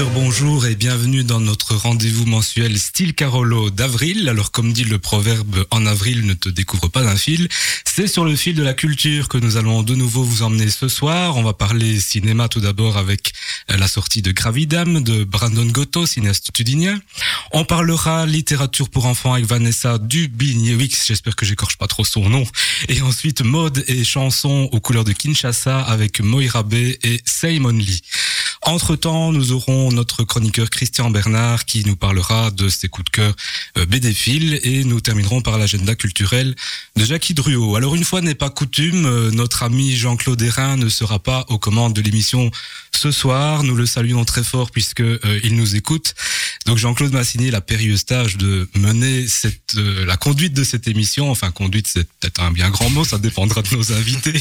bonjour et bienvenue dans notre rendez-vous mensuel Style Carolo d'avril. Alors comme dit le proverbe, en avril ne te découvre pas d'un fil. C'est sur le fil de la culture que nous allons de nouveau vous emmener ce soir. On va parler cinéma tout d'abord avec euh, la sortie de Gravidam de Brandon Gotto, cinéaste tudinien. On parlera littérature pour enfants avec Vanessa Dubiniewicz, j'espère que j'écorche pas trop son nom. Et ensuite mode et chansons aux couleurs de Kinshasa avec Moira B et Simon Lee. Entre-temps, nous aurons notre chroniqueur Christian Bernard qui nous parlera de ses coups de cœur euh, BD-Fil et nous terminerons par l'agenda culturel de Jackie Druot. Alors une fois n'est pas coutume, euh, notre ami Jean-Claude Hérin ne sera pas aux commandes de l'émission ce soir. Nous le saluons très fort puisque euh, il nous écoute. Donc Jean-Claude m'a signé la périlleuse tâche de mener la conduite de cette émission. Enfin, conduite, c'est peut-être un bien grand mot, ça dépendra de nos invités.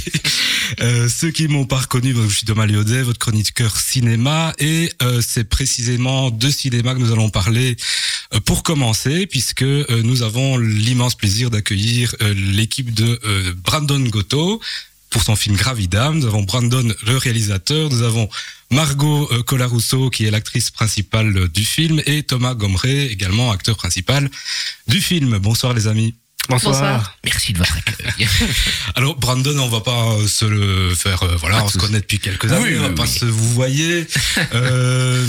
Ceux qui m'ont pas reconnu, je suis Thomas Liodet, votre chroniqueur cinéma, et c'est précisément de cinéma que nous allons parler euh, pour commencer, puisque euh, nous avons l'immense plaisir d'accueillir euh, l'équipe de Brandon Gotto pour son film Gravidam. Nous avons Brandon, le réalisateur. Nous avons Margot Colarusso, qui est l'actrice principale du film, et Thomas Gomré, également acteur principal du film. Bonsoir les amis. Bonsoir. Merci de votre accueil. Alors Brandon, on va pas se le faire, euh, voilà, Pas on se connaît depuis quelques années, Oui, on va oui, pas oui. se vous voyez. Euh,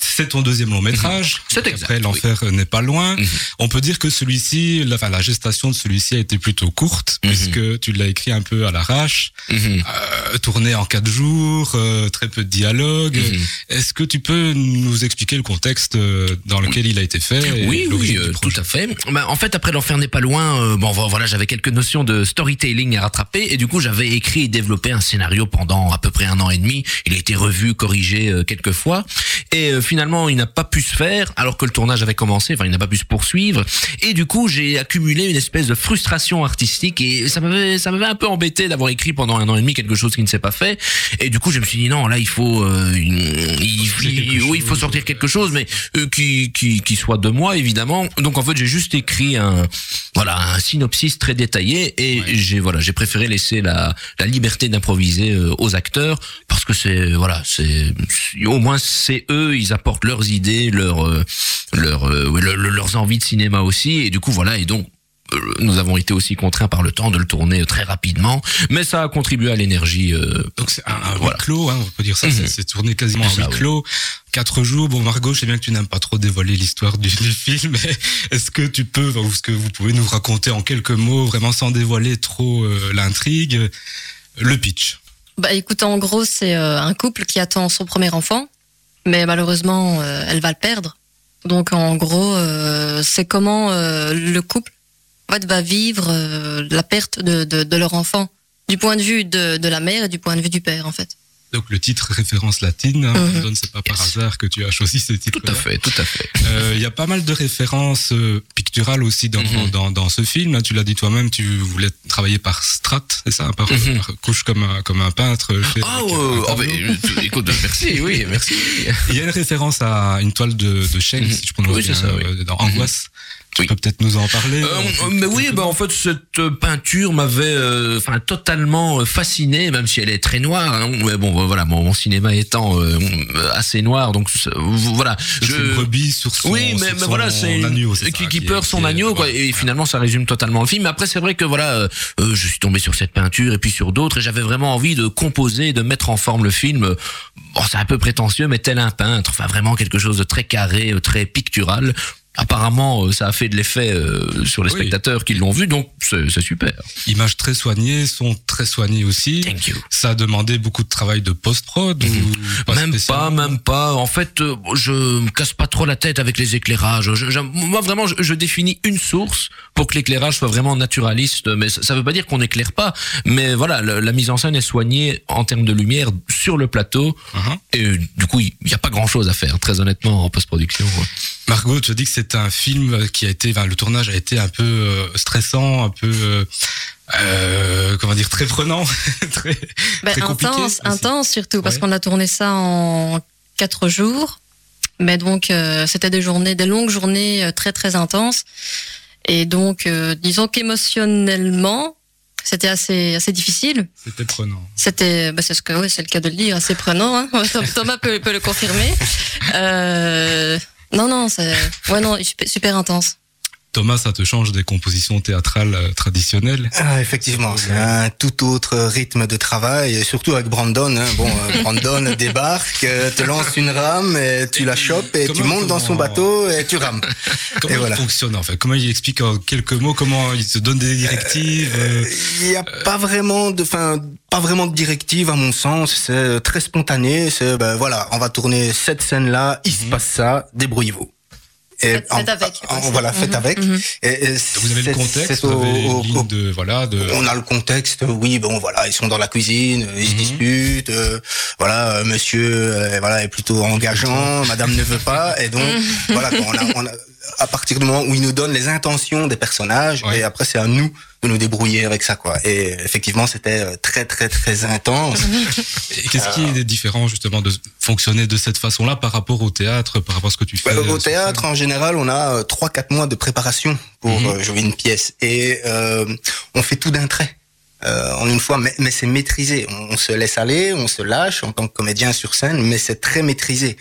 c'est ton deuxième long métrage. C'est exact, Après, l'enfer n'est pas loin. Mhm. On peut dire que celui-ci, la, enfin, la gestation de celui-ci a été plutôt courte, Mhm. puisque tu l'as écrit un peu à l'arrache, Mhm. euh, tourné en quatre jours, euh, très peu de dialogue. Mhm. Est-ce que tu peux nous expliquer le contexte dans lequel il a été fait et Oui, oui, euh, tout à fait. Bah, en fait, après l'enfer n'est pas loin. Euh, bon, vo- voilà, j'avais quelques notions de storytelling à rattraper et du coup, j'avais écrit et développé un scénario pendant à peu près un an et demi. Il a été revu, corrigé euh, quelques fois et euh, finalement, il n'a pas pu se faire alors que le tournage avait commencé. Enfin, il n'a pas pu se poursuivre et du coup, j'ai accumulé une espèce de frustration artistique et ça m'avait, ça m'avait un peu embêté d'avoir écrit pendant un an et demi quelque chose qui ne s'est pas fait. Et du coup, je me suis dit non, là, il faut, euh, il, il- oui, il faut sortir quelque chose, mais euh, qui, qui, qui soit de moi évidemment. Donc en fait j'ai juste écrit un voilà un synopsis très détaillé et Ouais. j'ai voilà j'ai préféré laisser la, la liberté d'improviser euh, aux acteurs parce que c'est voilà c'est au moins c'est eux ils apportent leurs idées leurs euh, leurs euh, ouais, le- le- leurs envies de cinéma aussi et du coup voilà et donc euh, nous avons été aussi contraints par le temps de le tourner très rapidement, mais ça a contribué à l'énergie. euh, Donc c'est un, un huis Voilà. clos, hein, on peut dire ça, c'est- Mhm. c'est tourné quasiment en huis oui. clos. Quatre jours. Bon, Margot, je sais bien que tu n'aimes pas trop dévoiler l'histoire du, du film, mais est-ce que tu peux, ou est-ce que vous pouvez nous raconter en quelques mots, vraiment sans dévoiler trop euh, l'intrigue, euh, le pitch? Bah écoute, en gros, c'est euh, un couple qui attend son premier enfant, mais malheureusement, euh, elle va le perdre. Donc en gros, euh, c'est comment euh, le couple en fait, va vivre euh, la perte de, de, de leur enfant, du point de vue de, de la mère et du point de vue du père, en fait. Donc le titre référence latine, hein. Brandon, c'est pas par Yes. hasard que tu as choisi ce titre. tout à fait, tout à fait. Euh, Il y a pas mal de références euh, picturales aussi dans, Mhm. dans, dans ce film. hein. Tu l'as dit toi-même, tu voulais travailler par strat, c'est ça, par, Mhm. par couche comme un, comme un peintre. fait Ah, un oh, euh, écoute, merci, oui, merci. Il y a une référence à une toile de, de Schenck, Mhm. si je prononce Oui, c'est bien, ça, oui. dans Angoisse. Tu Oui. peux peut-être nous en parler Euh, euh, mais oui, bah en fait cette euh, peinture m'avait, euh, enfin totalement euh, fasciné, même si elle est très noire. hein. mais bon, voilà, mon, mon cinéma étant euh, assez noir, donc voilà. C'est une brebis sur son, Oui, mais, mais son voilà, c'est qui, qui pleure son agneau, quoi. ouais. Et finalement, ça résume totalement le film. Mais après, c'est vrai que voilà, euh, euh, je suis tombé sur cette peinture et puis sur d'autres, et j'avais vraiment envie de composer, de mettre en forme le film. Bon, c'est un peu prétentieux, mais tel un peintre. Enfin, vraiment quelque chose de très carré, euh, très pictural. Apparemment, euh, ça a fait de l'effet euh, sur les Oui. spectateurs qui l'ont vu, donc c'est super. Images très soignées, sont très soignées aussi. Thank you. Ça a demandé beaucoup de travail de post-prod pas même pas, même pas. En fait, euh, je me casse pas trop la tête avec les éclairages. Je- je- moi, vraiment, je, je définis une source pour que l'éclairage soit vraiment naturaliste. Mais ça, ça veut pas dire qu'on n'éclaire pas. Mais voilà, la mise en scène est soignée en termes de lumière sur le plateau. Mhm. Et du coup, il y a pas grand chose à faire, très honnêtement, en post-production. ouais. Margot, tu as dit que c'est un film qui a été, enfin, le tournage a été un peu euh, stressant, un peu, euh, euh, comment dire, très prenant, très, Ben, très compliqué. intense, intense surtout, parce Ouais. qu'on a tourné ça en quatre jours. Mais donc, euh, c'était des journées, des longues journées euh, très très intenses. Et donc, euh, disons qu'émotionnellement, c'était assez assez difficile. C'était prenant. C'était, bah, c'est ce que, ouais, c'est le cas de le dire, assez prenant. Hein. Thomas peut, peut le confirmer. Euh, non, non, c'est, ouais, non, super, intense. Thomas, ça te change des compositions théâtrales euh, traditionnelles? Ah, effectivement, c'est un tout autre rythme de travail, et surtout avec Brandon. Hein. Bon, euh, Brandon débarque, euh, te lance une rame, et tu la chopes, et tu montes dans son bateau, et tu rames. Comment Et il voilà. fonctionne en fait? Comment il explique en quelques mots Comment il te donne des directives euh, Il n'y a pas vraiment de, enfin, pas vraiment de directive à mon sens. C'est très spontané. C'est, ben voilà, on va tourner cette scène-là, il se passe ça, débrouillez-vous. Et Faites- faites avec. en- voilà, faites Mhm, avec. mhm. Et, et Vous avez le contexte, c'est vous au- avez au- au- de voilà de. On a le contexte, oui, bon voilà, ils sont dans la cuisine, ils se Mhm. disputent, euh, voilà, euh, monsieur euh, voilà est plutôt engageant, madame ne veut pas, et donc voilà, quoi, on a, on a- à partir du moment où ils nous donnent les intentions des personnages, Ouais. et après c'est à nous de nous débrouiller avec ça, quoi. Et effectivement, c'était euh, très très très intense. Et Qu'est-ce qui est différent justement de fonctionner de cette façon-là par rapport au théâtre, par rapport à ce que tu fais euh, au sur théâtre, en général, on a euh, trois quatre mois de préparation pour Mhm. euh, jouer une pièce, et euh, on fait tout d'un trait. Euh, en une fois, mais, mais c'est maîtrisé. On, on se laisse aller, on se lâche en tant que comédien sur scène, mais c'est très maîtrisé.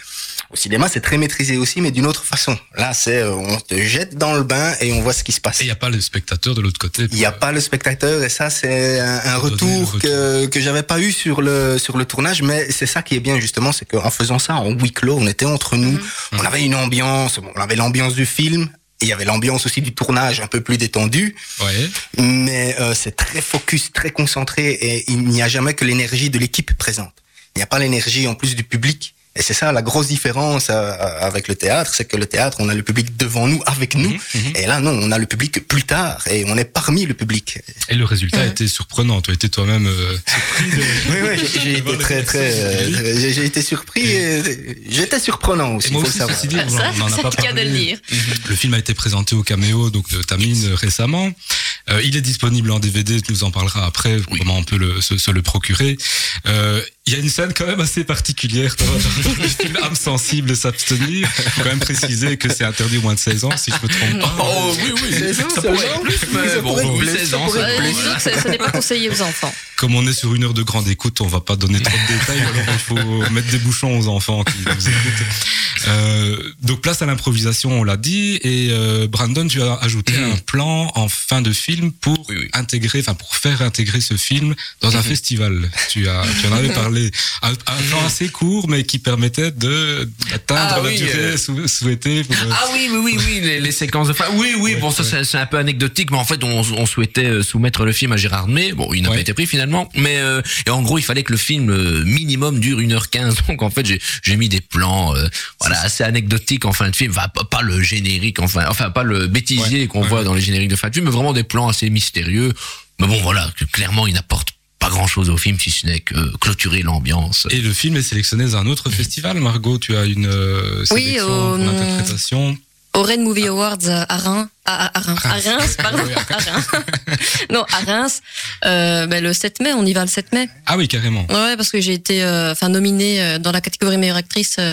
Au cinéma, c'est très maîtrisé aussi, mais d'une autre façon. Là, c'est euh, on te jette dans le bain et on voit ce qui se passe. Et il n'y a pas le spectateur de l'autre côté. Il n'y a pas le spectateur et ça c'est un, retour que que j'avais pas eu sur le sur le tournage mais c'est ça qui est bien justement c'est qu'en faisant ça en huis clos on était entre nous on avait une ambiance bon, on avait l'ambiance du film il y avait l'ambiance aussi du tournage un peu plus détendue. Ouais. mais euh, c'est très focus très concentré et il n'y a jamais que l'énergie de l'équipe présente. Il n'y a pas l'énergie en plus du public et c'est ça la grosse différence euh, avec le théâtre, c'est que le théâtre, on a le public devant nous, avec nous, Mhm, mhm. et là non, on a le public plus tard, et on est parmi le public. Et le résultat a Mhm. été surprenant. Tu as été toi-même euh, surpris de. Oui, oui, j'ai- été très, très, euh, j'ai- été surpris. et J'étais surprenant aussi, Et moi faut aussi, le savoir. dit, on Ça, on en a c'est pas le cas de parlé. le dire. Le film a été présenté au caméo donc de Tamine euh, récemment. Euh, il est disponible en DVD, tu nous en parleras après, comment on peut le, se, se le procurer. Euh, Il y a une scène quand même assez particulière dans, le film Âme sensible s'abstenir. faut quand même préciser que c'est interdit au moins de 16 ans, si je me trompe pas. Oh oui, oui, C'est ça ça, pourrait être plus, mais Ça bon, pourrait être oui, plus, 16 ça ans, ça- n'est pas conseillé aux enfants. Comme on est sur une heure de grande écoute, on va pas donner trop de détails, alors il faut mettre des bouchons aux enfants qui nous écoutent. Euh, donc place à l'improvisation, on l'a dit, et euh, Brandon, tu as ajouté Mhm. un plan en fin de film pour Oui, oui. intégrer, enfin pour faire intégrer ce film dans un Mhm. festival. Tu as, tu en avais parlé, un, un plan assez court, mais qui permettait de d'atteindre Ah la oui, durée euh, sou- souhaitée. Pour, euh, Ah oui, oui, oui, oui, les, les séquences de fin. Oui, oui, Ouais, bon, ça ouais. c'est- un peu anecdotique, mais en fait, on, on souhaitait euh, soumettre le film à Gérard May. Bon, il n'a Ouais. pas été pris finalement, mais euh, et en gros, il fallait que le film euh, minimum dure 1h15. Donc en fait, j'ai mis des plans, euh, voilà, assez anecdotiques en fin de film. Enfin, pas, pas le générique, enfin, enfin pas le bêtisier qu'on voit dans les génériques de fin de film, mais vraiment des plans assez mystérieux. Mais bon, voilà, que clairement, il n'apporte pas grand chose au film si ce n'est que clôturer l'ambiance. Et le film est sélectionné dans un autre festival. Margot, tu as une euh, Oui, sélection, au- une interprétation. Au Red Movie Awards à Reims, à, à, à Reims, à Reims. Reims, pardon, Oui, à Reims. non, à Reims, euh, ben, le 7 mai, on y va le 7 mai. Ah oui, carrément. Ouais, parce que j'ai été, euh, enfin, nominée euh, dans la catégorie meilleure actrice euh,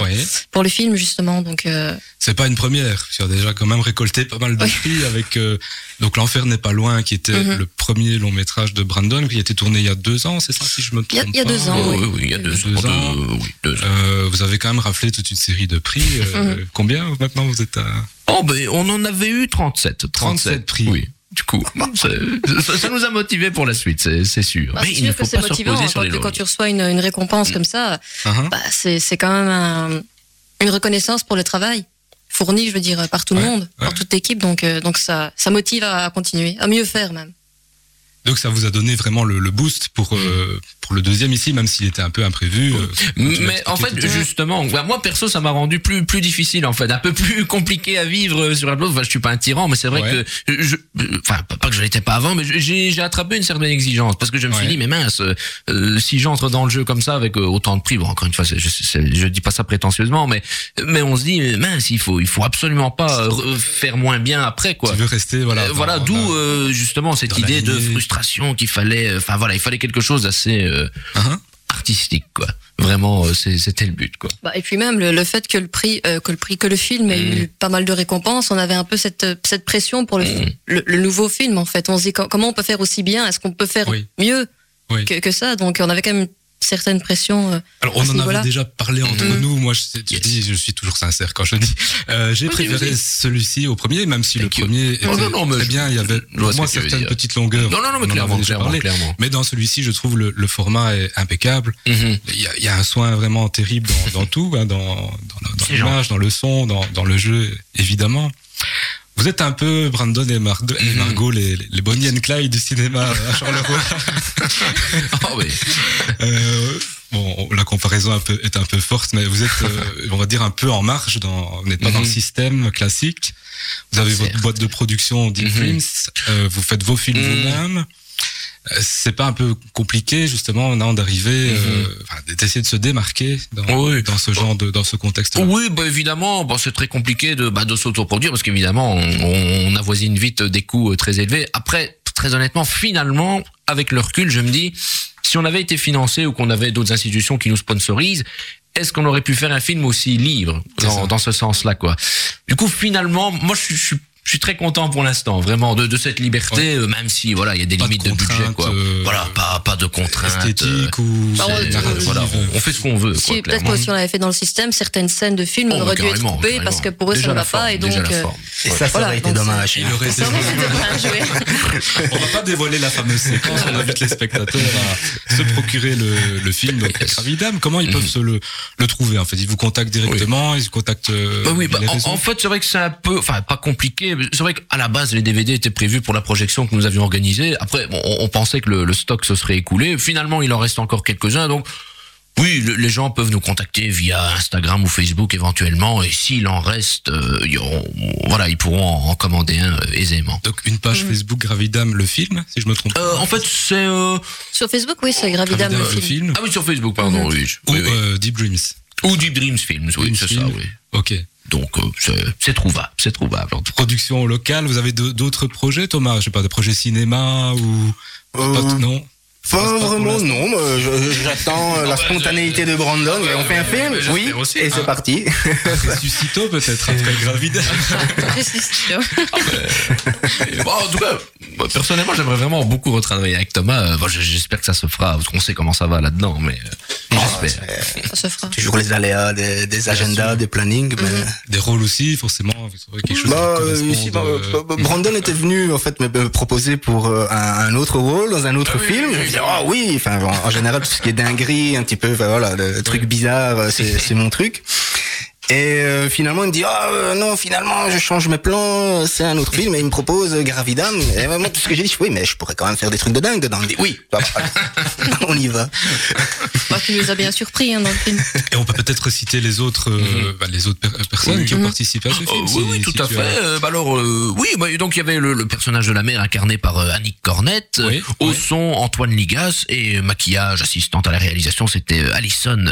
pour le film justement, donc. euh, C'est pas une première. Tu as déjà quand même récolté pas mal de Oui. prix avec euh, donc l'enfer n'est pas loin, qui était Mhm. le premier long métrage de Brandon, qui a été tourné il y a deux ans, c'est ça si je me Il y a- trompe il y a deux ans, Oh, oui. il y a deux, Deux ans. ans. deux- oui, deux ans. Euh, vous avez quand même raflé toute une série de prix. euh, Mhm. Combien maintenant vous êtes à Oh, ben, on en avait eu 37. 37 prix. Oui. Du coup, c'est- ça, ça nous a motivés pour la suite, c'est sûr. bah, Mais c'est il ne sûr faut que c'est pas se motivant reposer hein, sur quand, les quand lauriers. tu reçois une, une récompense comme ça. Hein Bah, c'est quand même un- une reconnaissance pour le travail fourni, je veux dire, par tout le monde, ouais. par toute l'équipe. Donc, euh, donc ça, ça motive à continuer, à mieux faire même. Donc ça vous a donné vraiment le, le boost pour euh, pour le deuxième ici, même s'il était un peu imprévu. euh, Mais en fait, justement, moi perso, ça m'a rendu plus plus difficile en fait, un peu plus compliqué à vivre euh, sur la plage. Enfin, je suis pas un tyran, mais c'est vrai Ouais. que je, enfin pas que je l'étais pas avant, mais j'ai j'ai attrapé une certaine exigence parce que je me suis dit, mais mince, euh, si j'entre dans le jeu comme ça avec euh, autant de prix, bon encore une fois, je, je dis pas ça prétentieusement, mais mais on se dit, euh, mince, il faut il faut absolument pas euh, re- faire moins bien après quoi. tu veux rester voilà. Euh, voilà, d'où euh, justement cette idée de lignée. Frustration qu'il fallait. euh, Enfin voilà, il fallait quelque chose d'assez euh, hard artistique, quoi. Vraiment, euh, c'était le but, quoi. Bah, et puis même le, le fait que le prix, euh, que le prix, que le film ait Mm. eu pas mal de récompenses, on avait un peu cette cette pression pour le, Mm. le, le nouveau film en fait. On se dit co- comment on peut faire aussi bien, est-ce qu'on peut faire Oui. mieux Oui. que, que ça? Donc on avait quand même certaine pression. euh, Alors, on en avait déjà parlé entre Mhm. nous. Moi, je, je dis, je suis toujours sincère quand je dis. Euh, J'ai Oui, préféré oui. celui-ci au premier, même si Thank le you. premier était Non, non, non, mais très je- bien. Il y avait au moins certaines petites longueurs. Non, non, non, mais On en avait clairement, déjà clairement, parlé. clairement. Mais dans celui-ci, je trouve le, le format est impeccable. Mhm. Il y a, il y a un soin vraiment terrible dans, dans tout, hein, dans, l'image, dans le son, dans, dans le jeu, évidemment. Vous êtes un peu Brandon et, Mar- et Mhm. Margot, les, les Bonnie and Clyde du cinéma à Charleroi. Ah oui. Comparaison un peu, est un peu forte, mais vous êtes, euh, on va dire, un peu en marge. Dans, vous n'êtes pas dans le Mhm. système classique. Vous avez votre boîte de production Deep Mhm. Films. euh, vous faites vos films Mhm. vous-même. Euh, C'est pas un peu compliqué justement maintenant d'arriver, euh, d'essayer de se démarquer dans. Oui. dans ce genre de, dans ce contexte. -là. Oui, bah évidemment, bon, c'est très compliqué de, bah, de s'autoproduire parce qu'évidemment, on, on avoisine vite des coûts très élevés. Après, très honnêtement, finalement, avec le recul, je me dis, si on avait été financé ou qu'on avait d'autres institutions qui nous sponsorisent, est-ce qu'on aurait pu faire un film aussi libre dans, ce sens-là, quoi? Du coup, finalement, moi, je suis, je suis très content pour l'instant, vraiment, de, de cette liberté, euh, même si, voilà, il y a des Pas limites de, budget, quoi. euh, voilà, pas, pas de contraintes. euh, esthétique ou Bah, on- narrative. voilà, on, on fait ce qu'on veut. si peut-être que si on l'avait fait dans le système, certaines scènes de film Oh, auraient dû être coupées carrément. parce que pour eux Déjà ça ne va pas et donc. euh. Et ça, ça Voilà, aurait été dommage. Il aurait été ça aurait été. On va pas dévoiler la fameuse séquence, on invite les spectateurs à se procurer le, le film. Donc. Gravidam, comment ils peuvent se le, le trouver en fait? Ils vous contactent directement, ils vous contactent euh, Bah oui, bah, en fait, c'est vrai que c'est un peu, enfin, pas compliqué. C'est vrai qu'à la base, les DVD étaient prévus pour la projection que nous avions organisée. Après, bon, on, on pensait que le, le stock se serait écoulé. Finalement, il en reste encore quelques-uns. Donc, oui, le- les gens peuvent nous contacter via Instagram ou Facebook éventuellement. Et s'il en reste, euh, ils auront- voilà, ils pourront en, en commander un euh, aisément. Donc une page Mhm. Facebook Gravidam le film, si je me trompe. Euh, en fait, c'est euh, Sur Facebook, oui, c'est Gravidam Gravidam le film. ah oui sur Facebook, pardon, oui, ou oui, oui. euh, Deep Dreams. ou Deep Dreams Films, oui, c'est ça, oui. Ok. Donc, euh, c'est- c'est trouvable, c'est trouvable. en tout cas. Production locale. Vous avez d'autres projets, Thomas? Je sais pas, des projets cinéma ou Euh, pas, non? Pas vraiment, non. mais je- J'attends euh, la spontanéité de Brandon. et on fait un film Oui, aussi. et c'est Ah. parti. Ressuscito peut-être après Gravidam. Bon, en tout cas, moi, personnellement, j'aimerais vraiment beaucoup retravailler avec Thomas. Euh, j'espère que ça se fera, parce qu'on sait comment ça va là-dedans, mais euh, j'espère. Ça se fera. Toujours les aléas des, des agendas, des plannings. mais- Des rôles aussi, forcément. Quelque chose. Bah, bah, euh, bah, Brandon était venu en fait me, proposer pour un, un autre rôle dans un autre Ah oui, film. Oui, oui, ah oui, enfin en, en général tout ce qui est dinguerie, un petit peu, voilà, le truc bizarre, euh, c'est mon truc. Et euh, finalement, il me dit ah euh, non, finalement, je change mes plans, c'est un autre film et il me propose euh, Gravidam. Et moi, tout ce que j'ai dit, oui, mais je pourrais quand même faire des trucs de dingue dedans. Il me dit oui, bah, on y va. Bah, tu nous as bien surpris hein, dans le film. Et on peut peut-être citer les autres, euh, bah, les autres per- personnes Oui. qui ont Mhm. participé à ce Euh, film. oui, si- oui, si tout à fait. as- Euh, bah alors, euh, oui, bah, donc il y avait le, le personnage de la mère incarné par euh, Annick Cornette, Oui, au oui. son Antoine Ligas et maquillage assistante à la réalisation, c'était euh, Alison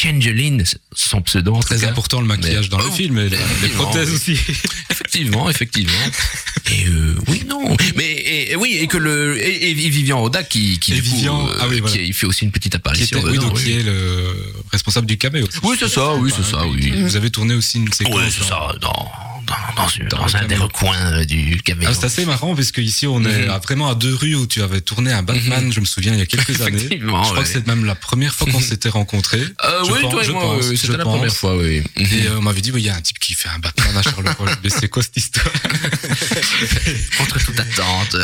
Kengeline, son pseudo en Très important le maquillage Mais- dans le film et les prothèses oui. aussi. Effectivement, effectivement. Et euh, oui, non. Mais et, et oui, et que le et, et Vivian Oda qui qui Et du coup, euh, ah oui, voilà. qui il fait aussi une petite Qui, apparition. était, oui, donc, oui. qui est le responsable du caméo. Oui, c'est ça, oui, c'est ça, oui. Vous avez tourné aussi une séquence. Ouais, c'est ça, dans dans, un des recoins euh, du caméo. Ah, c'est assez marrant parce qu'ici on est Mhm. vraiment à deux rues où tu avais tourné un Batman, je me souviens il y a quelques années. Je crois ouais. que c'est même la première fois qu'on s'était rencontrés. Euh, oui, pense- toi et je moi, oui, c'était la pense. première fois, oui. Et euh, on m'avait dit, oui, il y a un type qui fait un Batman à Charleroi. mais c'est quoi cette histoire Contre toute attente.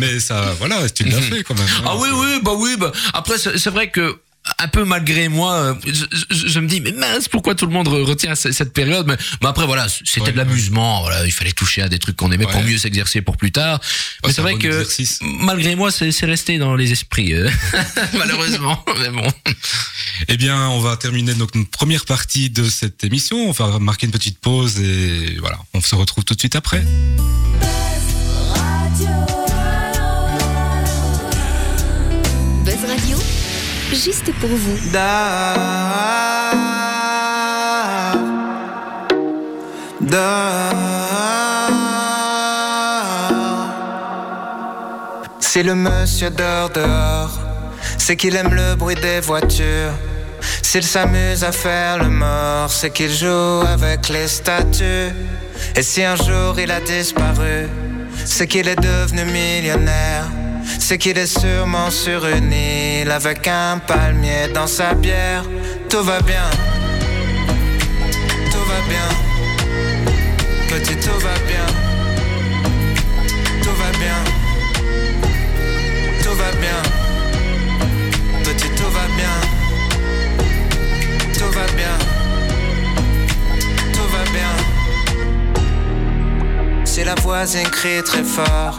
Mais ça, voilà, tu l'as fait quand même. hein. Ah oui, oui, bah oui. Bah, après, c'est vrai que un peu malgré moi, euh, je, je- je me dis mais mince, pourquoi tout le monde retient ce- cette période? Mais, mais après voilà, c'était Ouais, de l'amusement. Voilà, il fallait toucher à des trucs qu'on aimait pour mieux s'exercer pour plus tard. mais c'est vrai bon que exercice. malgré moi, c'est resté dans les esprits, euh, malheureusement. Mais bon. Eh bien, on va terminer donc une première partie de cette émission. On va marquer une petite pause et voilà, on se retrouve tout de suite après. Buzz juste pour vous. C'est le monsieur dehors dehors. c'est qu'il aime le bruit des voitures. S'il s'amuse à faire le mort, c'est qu'il joue avec les statues. Et si un jour il a disparu, c'est qu'il est devenu millionnaire. C'est qu'il est sûrement sur une île avec un palmier dans sa bière. Tout va bien, tout va bien, petit tout va bien, tout va bien, tout va bien, petit tout va bien, tout va bien, tout va bien. Si la voisine crie très fort,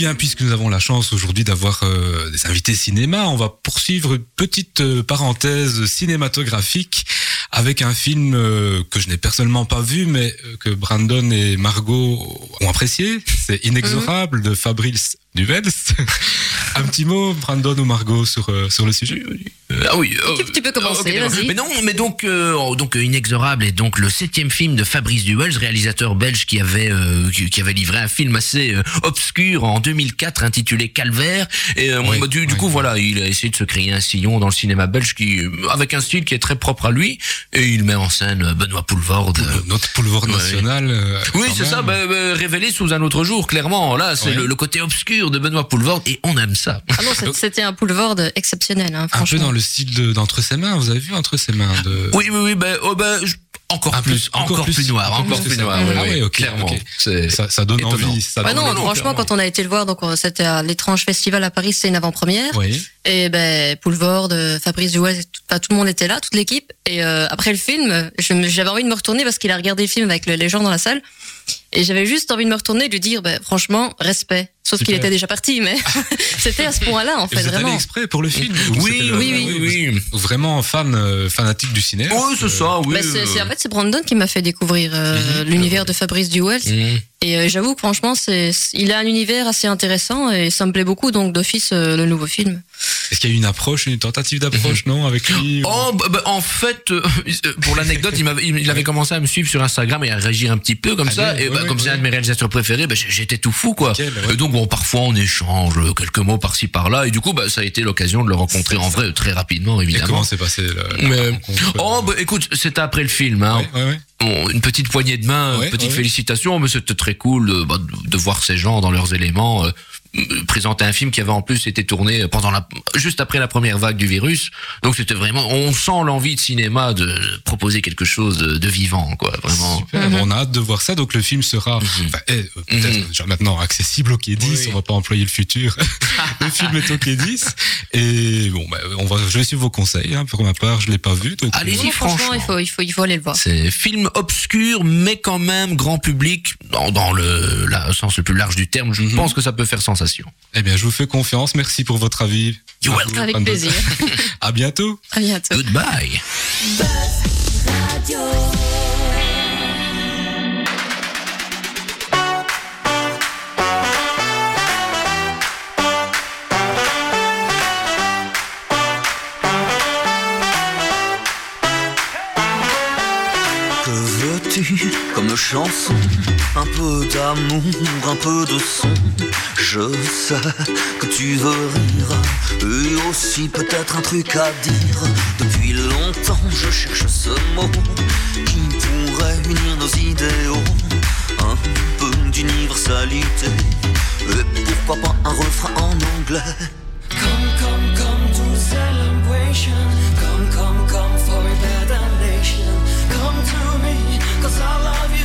bien, puisque nous avons la chance aujourd'hui d'avoir euh, des invités cinéma, on va poursuivre une petite euh, parenthèse cinématographique avec un film euh, que je n'ai personnellement pas vu, mais euh, que Brandon et Margot ont apprécié. C'est Inexorable de Fabrice Duvels. un petit mot, Brandon ou Margot, sur, euh, sur le sujet ah oui. euh, Tu- peux commencer, vas-y. Mais non, mais donc, euh, oh, donc Inexorable est donc le septième film de Fabrice Duwels, réalisateur belge qui avait euh, qui, qui avait livré un film assez euh, obscur en 2004 intitulé Calvaire. Et euh, Oui, bah, du, du coup, voilà, il a essayé de se créer un sillon dans le cinéma belge qui, avec un style qui est très propre à lui, et il met en scène euh, Benoît Poulvorde. euh, Notre Poulevard Ouais. national. euh, oui, c'est ça, bah, bah, révélé sous un autre jour, clairement. Là, c'est Ouais. le, le côté obscur de Benoît Poulvorde, et on aime ça. Ah non, c'était un boulevard exceptionnel, hein, Un peu franchement. dans le style de- d'entre ses mains. Vous avez vu entre ses mains de... Oui, oui, oui, ben, oh, ben, je- encore plus, encore, encore plus, plus- noir, encore plus noir, Ah oui, clairement. Ça, ça donne Étonnant. envie. Ça donne non, envie. franchement, quand on a été le voir, donc c'était à l'étrange festival à Paris, c'était une avant-première. Oui. Et ben, Poulvord, euh, Fabrice Duel, tout, enfin, tout le monde était là, toute l'équipe. Et euh, après le film, j'avais envie de me retourner parce qu'il a regardé le film avec le- les gens dans la salle. Et j'avais juste envie de me retourner et de lui dire, ben, franchement, respect. Sauf qu'il était déjà parti, mais c'était à ce point-là, en fait, vous êtes allé vraiment. exprès pour le film ou Oui, le- oui, oui, oui. Vraiment fan, euh, fanatique du cinéma. Oui, c'est ça, oui. Ben, c'est, euh, c'est- en fait, c'est Brandon qui m'a fait découvrir euh, l'univers de Fabrice Duel. mm. Et euh, j'avoue que franchement, c'est, il a un univers assez intéressant et ça me plaît beaucoup, donc d'office, euh, le nouveau film. Est-ce qu'il y a eu une approche, une tentative d'approche, non, avec lui ou- Oh, bah, bah, en fait, euh, pour l'anecdote, il, m'avait- il il avait commencé à me suivre sur Instagram et à réagir un petit peu comme Ah ça. bien, Et ouais, bah, ouais, comme c'est un de mes réalisateurs préférés, bah, j'étais tout fou, quoi. Et donc, bon, parfois, on échange quelques mots par-ci par-là. Et du coup, bah, ça a été l'occasion de le rencontrer en vrai très rapidement, Et évidemment. comment s'est passé le, la Mais- rencontre Oh, bah, écoute, c'était après le film, hein. Bon, une petite poignée de main, Ouais, une petite ouais. félicitation, mais c'était très cool de, bah, de- de voir ces gens dans leurs éléments. Présenter un film qui avait en plus été tourné pendant la juste après la première vague du virus donc c'était vraiment on sent l'envie de cinéma de proposer quelque chose de, de vivant quoi vraiment Super, on a hâte de voir ça. Donc le film sera enfin, est, euh, peut-être Mhm. déjà maintenant accessible au quai 10. Oui. On va pas employer le futur. le film est au quai 10. Et bon, bah, on va, je vais suivre vos conseils. Hein. Pour ma part, je l'ai pas vu. Donc, Allez-y. euh, franchement, franchement. il faut, il faut, il faut aller le voir. c'est film obscur mais quand même grand public dans, dans le la, sens le plus large du terme je pense que ça peut faire sensation eh bien, je vous fais confiance. Merci pour votre avis. You're Margot, welcome. Avec plaisir. À bientôt. À bientôt. goodbye Une chanson, un peu d'amour, un peu de son. Je sais que tu veux rire, et aussi peut-être un truc à dire. Depuis longtemps, je cherche ce mot qui pourrait unir nos idéaux. Un peu d'universalité, et pourquoi pas un refrain en anglais. Come, come to celebration. Cause I love you.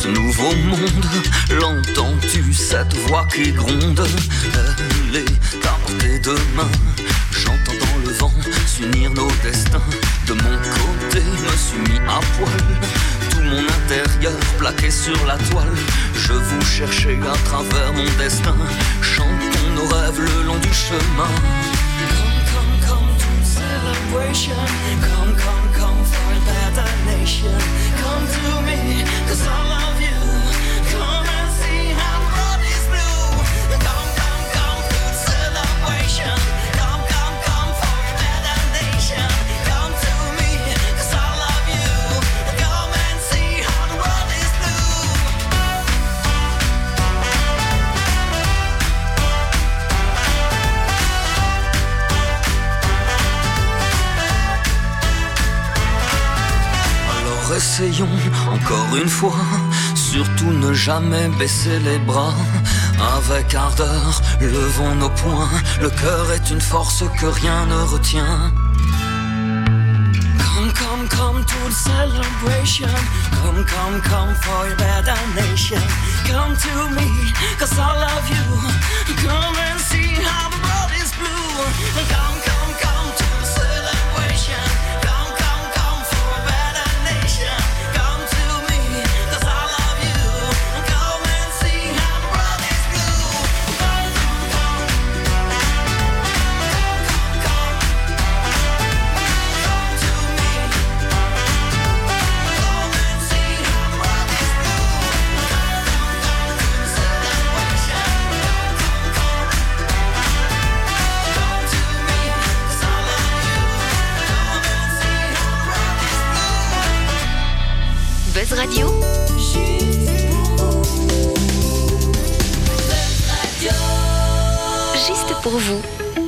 Ce nouveau monde. L'entends-tu, cette voix qui gronde. Elle est à portée de main J'entends dans le vent s'unir nos destins. De mon côté, me suis mis à poil. Tout mon intérieur plaqué sur la toile. Je vous cherchais à travers mon destin. Chantons nos rêves le long du chemin. Come, come, come nation. Come to me, cause encore une fois, surtout ne jamais baisser les bras. Avec ardeur, levons nos poings, le cœur est une force que rien ne retient. Come, come, come to the celebration. Come, come, come for a better nation. Come to me, cause I love you. Come and see how the world is blue. Pour vous.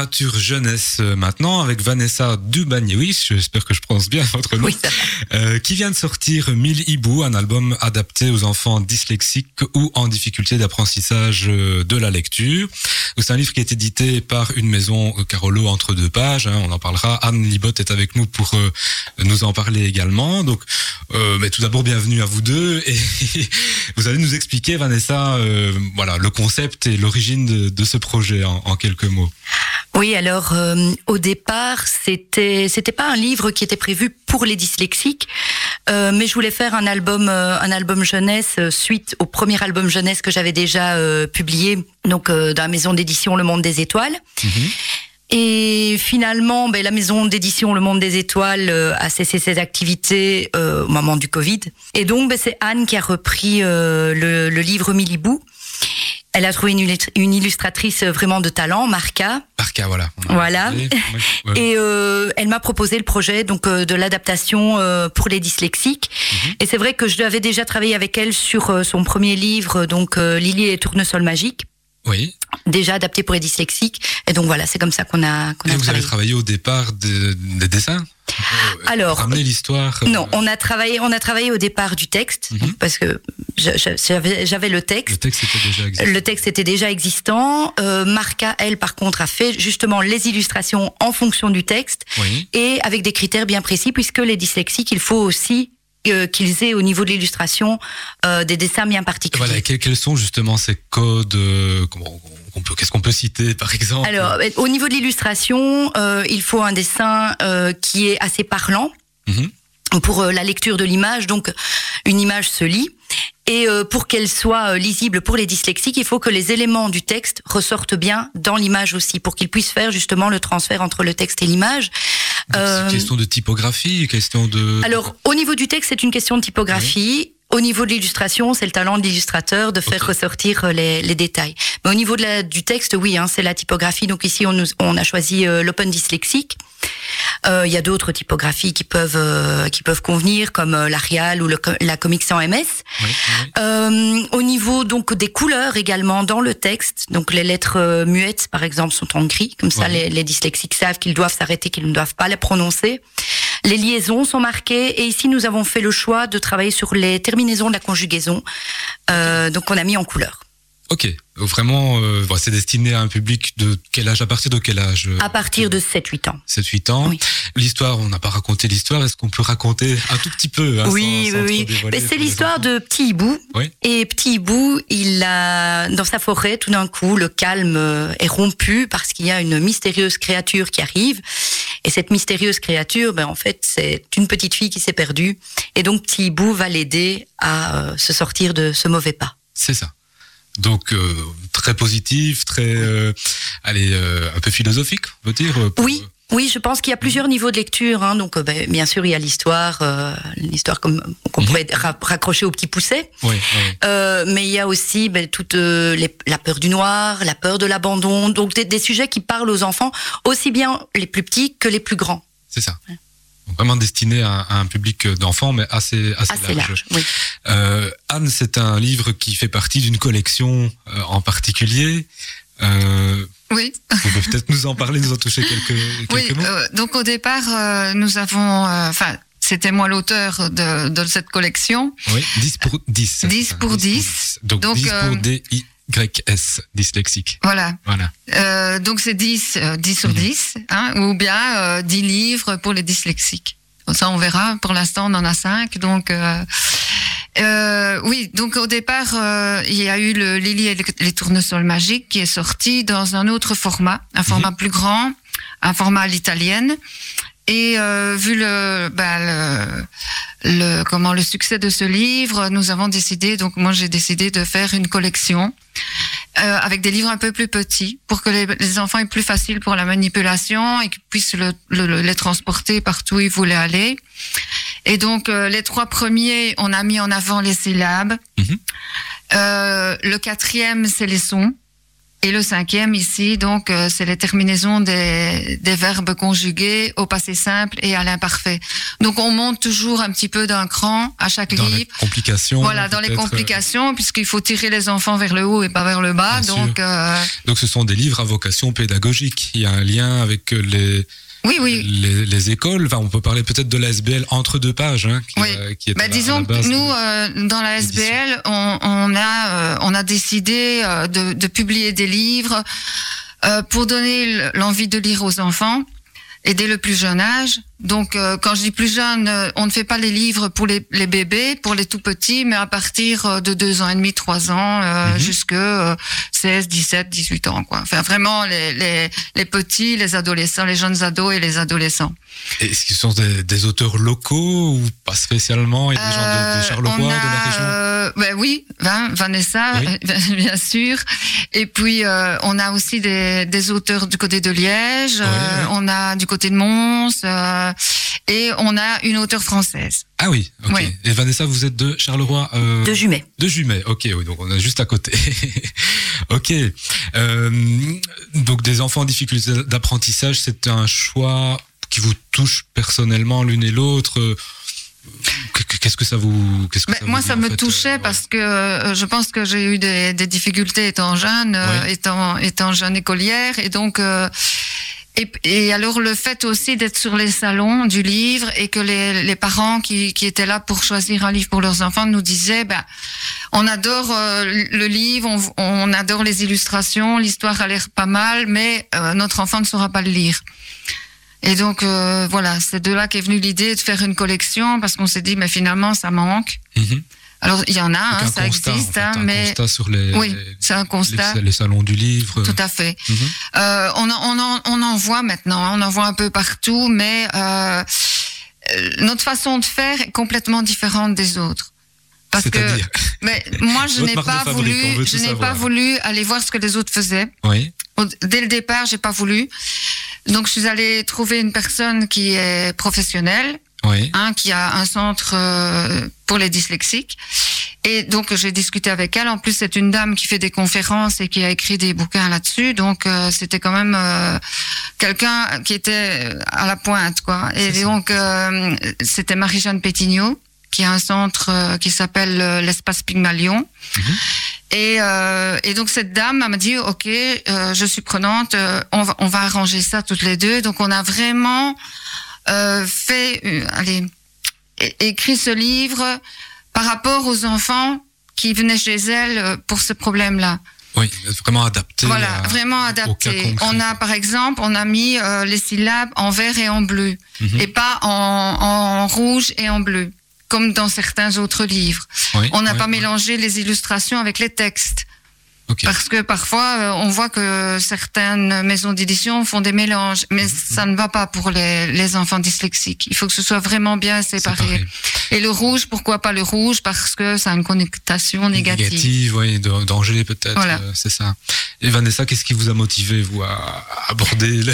à littérature jeunesse euh, maintenant avec Vanessa Dubagniewicz, j'espère que je prononce bien votre nom, Oui, euh, qui vient de sortir Mille hiboux, un album adapté aux enfants dyslexiques ou en difficulté d'apprentissage euh, de la lecture. C'est un livre qui est édité par une maison euh, Carolo entre deux pages, hein, on en parlera. Anne Libot est avec nous pour euh, nous en parler également. Donc, euh, mais tout d'abord, bienvenue à vous deux et vous allez nous expliquer, Vanessa, voilà, le concept et l'origine de, de ce projet en, en quelques mots. Oui, alors euh, au départ, c'était c'était pas un livre qui était prévu pour les dyslexiques, euh, mais je voulais faire un album euh, un album jeunesse suite au premier album jeunesse que j'avais déjà publié donc dans la maison d'édition Le Monde des Étoiles. Et finalement, ben, la maison d'édition Le Monde des Étoiles euh, a cessé ses activités euh, au moment du Covid. Et donc, ben, c'est Anne qui a repris euh, le, le livre Milibou. Elle a trouvé une, illustr- une illustratrice vraiment de talent, Marca. Parka, voilà. Voilà. Ouais. Et euh, elle m'a proposé le projet donc euh, de l'adaptation euh, pour les dyslexiques. Et c'est vrai que je avais déjà travaillé avec elle sur euh, son premier livre, donc euh, Lily et les tournesols magiques, Oui. déjà adapté pour les dyslexiques. Et donc voilà, c'est comme ça qu'on a qu'on Et a vous avez travaillé. au départ de- des dessins Euh, Alors, Ramener l'histoire. euh, Non, on a travaillé, on a travaillé au départ du texte, Mhm. parce que j'avais le Le texte. texte était déjà existant. Le texte était déjà existant. Euh, Marca, elle, par contre, a fait justement les illustrations en fonction du texte Oui. et avec des critères bien précis, puisque les dyslexiques, il faut aussi qu'ils aient au niveau de l'illustration euh, des dessins bien particuliers. Voilà, quels, sont justement ces codes euh, Qu'est-ce qu'on peut citer, par exemple? Alors, euh, au niveau de l'illustration, euh, il faut un dessin qui est assez parlant Mhm. pour la lecture de l'image. Donc, une image se lit. Et pour qu'elle soit lisible pour les dyslexiques, il faut que les éléments du texte ressortent bien dans l'image aussi, pour qu'ils puissent faire justement le transfert entre le texte et l'image. Donc, Euh, C'est question de typographie, question de. Alors, au niveau du texte, c'est une question de typographie. Au niveau de l'illustration, c'est le talent de l'illustrateur de faire ressortir euh, les, les détails. Mais au niveau de la, du texte, oui, hein, c'est la typographie. Donc ici, on, nous, on a choisi euh, l'Open Dyslexique. Euh, Il y a d'autres typographies qui peuvent euh, qui peuvent convenir, comme euh, l'Arial ou le, la Comics sans MS. Oui, oui. Euh, au niveau donc des couleurs également dans le texte, donc les lettres muettes par exemple sont en gris, comme ça les, les dyslexiques savent qu'ils doivent s'arrêter, qu'ils ne doivent pas les prononcer. Les liaisons sont marquées et ici nous avons fait le choix de travailler sur les terminaisons de la conjugaison, euh, donc on a mis en couleur. Ok, vraiment, euh, voilà, c'est destiné à un public de quel âge À partir de quel âge À partir de 7-8 ans. 7-8 ans. Oui. L'histoire, on n'a pas raconté l'histoire. Est-ce qu'on peut raconter un tout petit peu hein, oui, sans- sans oui, oui. c'est l'histoire de Petit Hibou. Oui. Et Petit Hibou, il a, dans sa forêt, tout d'un coup, le calme euh, est rompu parce qu'il y a une mystérieuse créature qui arrive. Et cette mystérieuse créature, ben, en fait, c'est une petite fille qui s'est perdue. Et donc, Petit Hibou va l'aider à euh, se sortir de ce mauvais pas. C'est ça. Donc euh, très positif, très, euh, allez, euh, un peu philosophique, on peut dire. pour- Oui. Oui, je pense qu'il y a plusieurs niveaux de lecture. Hein. Donc, euh, ben, bien sûr, il y a l'histoire, euh, l'histoire comme qu'on Mhm. pourrait ra- raccrocher au petit pousset. Oui, oui. Euh, mais il y a aussi ben, toute euh, les- la peur du noir, la peur de l'abandon, donc des, des sujets qui parlent aux enfants, aussi bien les plus petits que les plus grands. c'est ça. Donc, vraiment destiné à, à un public d'enfants, mais assez, assez, Assez large. Oui. Anne, c'est un livre qui fait partie d'une collection en particulier. Euh, Oui, vous pouvez peut-être nous en parler, nous en toucher quelques, oui. quelques mots. euh, donc au départ, euh, nous avons, euh, enfin, c'était moi l'auteur de, de cette collection. Oui, 10 pour 10. 10 pour 10. Donc, Donc, 10 pour euh, D-Y-S, dyslexique. Voilà. Voilà. Euh, donc c'est 10, euh, 10 sur Mhm. 10, hein, ou bien euh, 10 livres pour les dyslexiques. Ça, on verra. Pour l'instant, on en a 5. Donc, euh, euh, oui, donc au départ, euh, il y a eu le Lily et les- tournesols magiques qui est sorti dans un autre format, un format plus grand, un format à l'italienne. Et euh, vu le, bah, le, le comment le succès de ce livre, nous avons décidé. Donc moi, j'ai décidé de faire une collection euh, avec des livres un peu plus petits pour que les, les enfants aient plus facile pour la manipulation et qu'ils puissent le, le- le- les transporter partout où ils voulaient aller. Et donc euh, les trois premiers, on a mis en avant les syllabes. Mhm. Euh, le quatrième, c'est les sons. Et le cinquième ici, donc, euh, c'est les terminaisons des, des verbes conjugués au passé simple et à l'imparfait. Donc, on monte toujours un petit peu d'un cran à chaque Dans les livre. complications. Voilà, dans les euh, complications, puisqu'il faut tirer les enfants vers le haut et pas vers le bas. Bien donc, euh, Donc ce sont des livres à vocation pédagogique. Il y a un lien avec les, oui, oui. les, les écoles. Enfin, on peut parler peut-être de la SBL entre deux pages, hein, qui, Oui. euh, qui est Bah, à disons que nous, euh, dans la SBL, on, on a, euh, on a décidé euh, de, de publier des livres euh, pour donner l'envie de lire aux enfants et dès le plus jeune âge. Donc, euh, quand je dis plus jeune, euh, on ne fait pas les livres pour les, les bébés, pour les tout petits, mais à partir euh, de deux ans et demi, trois ans, euh, Mhm. jusque euh, 16, 17, 18 ans. Quoi. Enfin, vraiment les, les, les petits, les adolescents, les jeunes ados et les adolescents. Est-ce qu'ils sont des, des auteurs locaux ou pas spécialement? Il y a des gens de, de Charleroi, de la région? ben oui, Van- Vanessa, Oui. bien sûr. Et puis on a aussi des, des auteurs du côté de Liège, oui. on a du côté de Mons, euh, et on a une auteure française. Ah oui, ok. Oui. Et Vanessa, vous êtes de Charleroi euh, De Jumet. De Jumet, ok, oui, donc on est juste à côté. ok. Euh, donc des enfants en difficulté d'apprentissage, c'est un choix qui vous touche personnellement l'une et l'autre. Euh, Qu'est-ce que ça vous, qu'est-ce que ça moi, vous ça dit, me fait, touchait euh, parce que euh, je pense que j'ai eu des, des difficultés étant jeune, euh, étant, étant jeune écolière, et donc. Et, alors le fait aussi d'être sur les salons du livre et que les, parents qui, étaient là pour choisir un livre pour leurs enfants nous disaient ben on adore euh, le livre, on, adore les illustrations, l'histoire a l'air pas mal, mais euh, notre enfant ne saura pas le lire. Et donc euh, voilà, c'est de là qu'est venue l'idée de faire une collection parce qu'on s'est dit mais finalement ça manque. mhm. Alors il y en a, hein, ça constat, en existe, fait, hein, un mais constat sur les, oui, c'est un constat. les, les salons du livre. Tout à fait. Mhm. Euh, on, en, on, en, on en voit maintenant, hein, on en voit un peu partout, mais euh, notre façon de faire est complètement différente des autres. Parce que mais moi je n'ai pas voulu, je n'ai pas voulu aller voir ce que les autres faisaient. Oui. Dès le départ, j'ai pas voulu. Donc je suis allée trouver une personne qui est professionnelle, Oui. hein, qui a un centre euh, pour les dyslexiques. Et donc j'ai discuté avec elle. En plus, c'est une dame qui fait des conférences et qui a écrit des bouquins là-dessus. Donc euh, c'était quand même euh, quelqu'un qui était à la pointe, quoi. Et donc euh, c'était Marie-Jeanne Pétignot qui a un centre qui s'appelle l'espace Pygmalion. Mhm. Et, et donc cette dame elle m'a dit ok, je suis prenante, on, va, on va arranger ça toutes les deux. Donc on a vraiment fait, euh, allez, écrit ce livre par rapport aux enfants qui venaient chez elle euh, pour ce problème-là. Oui, vraiment adapté. Voilà, à- vraiment adapté. On a par exemple, on a mis euh, les syllabes en vert et en bleu, Mhm. et pas en, en rouge et en bleu, comme dans certains autres livres. Oui, On n'a oui, pas oui. mélangé les illustrations avec les textes. Parce que parfois, euh, on voit que certaines maisons d'édition font des mélanges, mais Mhm. ça ne va pas pour les, les enfants dyslexiques. Il faut que ce soit vraiment bien séparé. Séparé. Et le rouge, pourquoi pas le rouge? Parce que ça a une connotation négative. Négative, oui, danger peut-être, Voilà. euh, c'est ça. Et Vanessa, qu'est-ce qui vous a motivé, vous, à aborder le...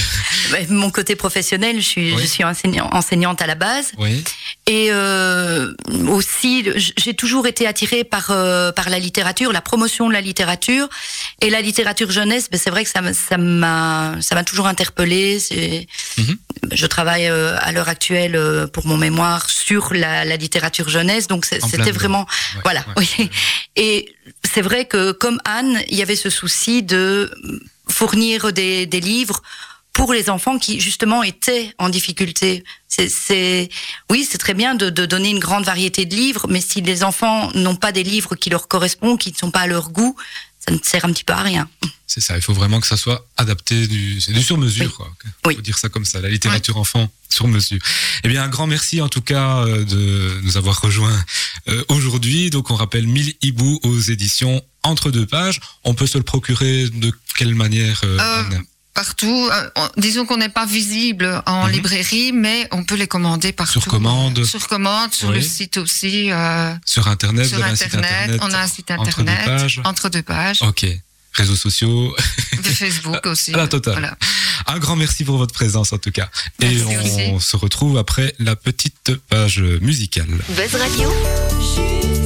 Ouais, Mon côté professionnel, je suis, Oui. je suis enseignant- enseignante à la base. Oui, Et euh, aussi, j'ai toujours été attirée par euh, par la littérature, la promotion de la littérature et la littérature jeunesse. Ben, c'est vrai que ça m'a ça m'a toujours interpellée. Mhm. Je travaille euh, à l'heure actuelle euh, pour mon mémoire sur la, la littérature jeunesse, donc c'était vraiment Ouais, voilà. ouais, oui. Et c'est vrai que comme Anne, il y avait ce souci de fournir des, des livres pour les enfants qui justement étaient en difficulté. C'est, c'est, oui, c'est très bien de, de donner une grande variété de livres, mais si les enfants n'ont pas des livres qui leur correspondent, qui ne sont pas à leur goût, ça ne sert un petit peu à rien. c'est ça. Il faut vraiment que ça soit adapté, du, c'est du sur-mesure, Oui. quoi. Oui. faut dire ça comme ça, la littérature enfant sur mesure. Eh bien, un grand merci en tout cas euh, de nous avoir rejoints euh, aujourd'hui. Donc, on rappelle 1000 hiboux aux éditions entre deux pages. On peut se le procurer de quelle manière euh, Partout, euh, on- disons qu'on n'est pas visible en Mhm. librairie, mais on peut les commander partout. Sur commande Sur commande, sur Oui. le site aussi. euh, Sur Internet, sur Internet, Internet on a un site entre deux Internet pages. entre deux pages, Ok. Réseaux sociaux. de Facebook aussi. À la totale. Voilà. Un grand merci pour votre présence en tout cas. Et Merci on aussi. se retrouve après la petite page musicale. Buzz Radio.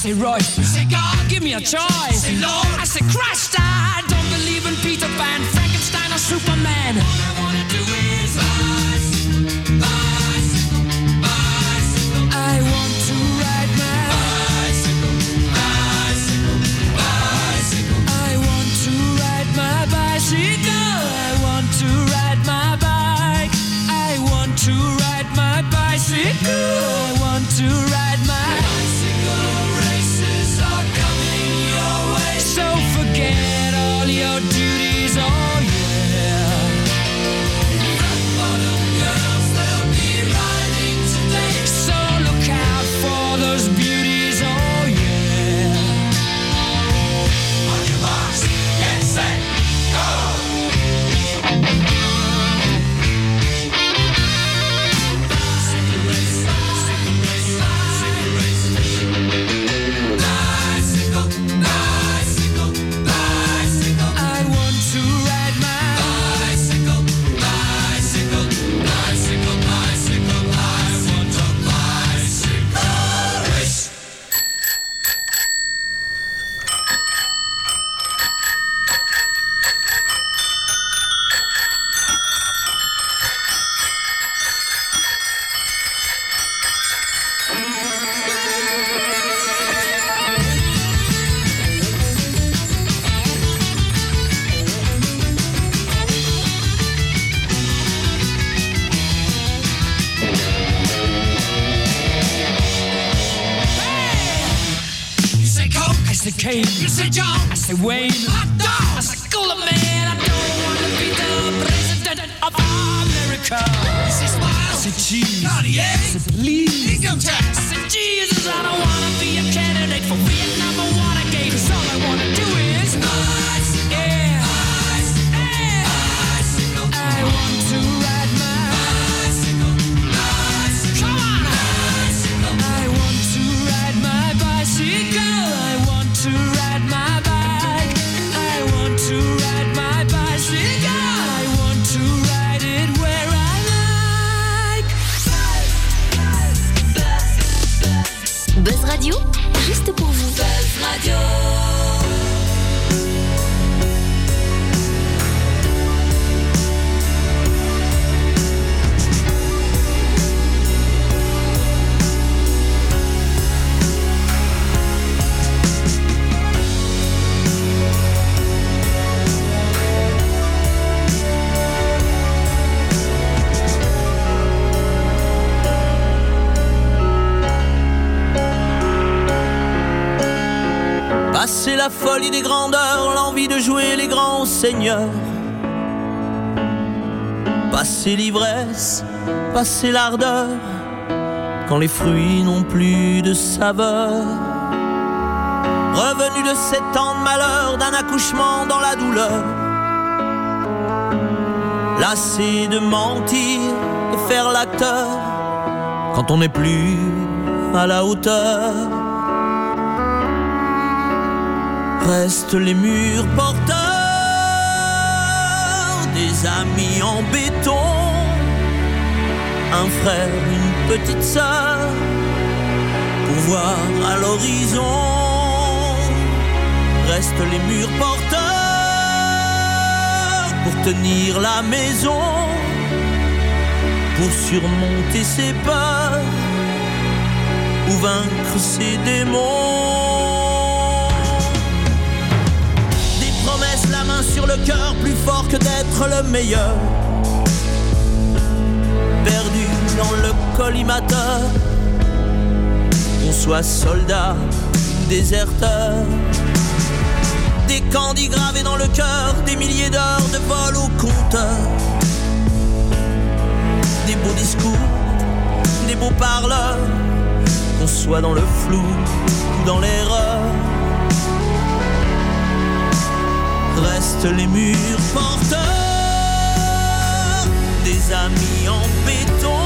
say. You say God, give me a choice. say Lord, I say Christ. I don't believe in Peter Pan, Frankenstein, or Superman. All I wanna do is rise, rise, bicycle. I want to ride my bicycle, bicycle, bicycle. I want to ride my bicycle. I want to ride my bike. I want to ride my bicycle. I want to ride Wayne. De jouer les grands seigneurs. Passer l'ivresse, passer l'ardeur, quand les fruits n'ont plus de saveur. Revenu de sept ans de malheur, d'un accouchement dans la douleur. Lassé de mentir et faire l'acteur, quand on n'est plus à la hauteur. Restent les murs porteurs des amis en béton, un frère, une petite sœur, pour voir à l'horizon. Restent les murs porteurs pour tenir la maison, pour surmonter ses peurs ou vaincre ses démons. Le cœur, plus fort que d'être le meilleur. Perdu dans le collimateur, qu'on soit soldat ou déserteur. Des candis gravés dans le cœur, des milliers d'heures de vol au compteur. Des beaux discours, des beaux parleurs, qu'on soit dans le flou ou dans l'erreur. Restent les murs porteurs des amis en béton,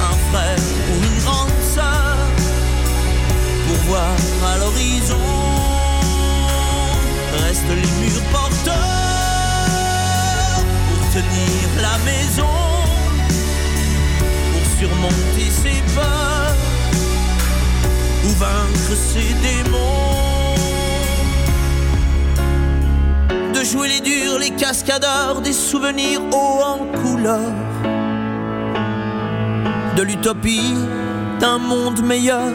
un frère ou une grande sœur pour voir à l'horizon. Restent les murs porteurs pour tenir la maison, pour surmonter ses peurs ou vaincre ses démons. Jouer les durs, les cascadeurs, des souvenirs hauts en couleur. De l'utopie d'un monde meilleur,